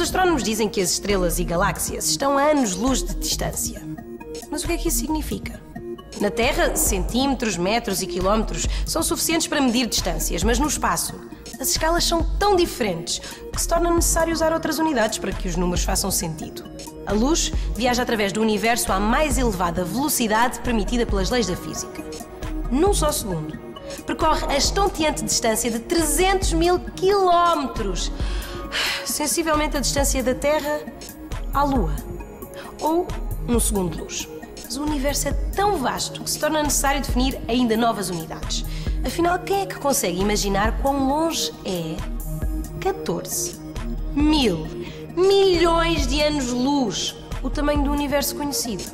astrónomos dizem que as estrelas e galáxias estão a anos-luz de distância. Mas o que é que isso significa? Na Terra, centímetros, metros e quilómetros são suficientes para medir distâncias, mas no espaço, as escalas são tão diferentes que se torna necessário usar outras unidades para que os números façam sentido. A luz viaja através do universo à mais elevada velocidade permitida pelas leis da física. Num só segundo, percorre a estonteante distância de 300 mil quilómetros, sensivelmente a distância da Terra à Lua, ou um segundo luz. Mas o universo é tão vasto que se torna necessário definir ainda novas unidades. Afinal, quem é que consegue imaginar quão longe é 14 mil milhões de anos-luz, o tamanho do universo conhecido?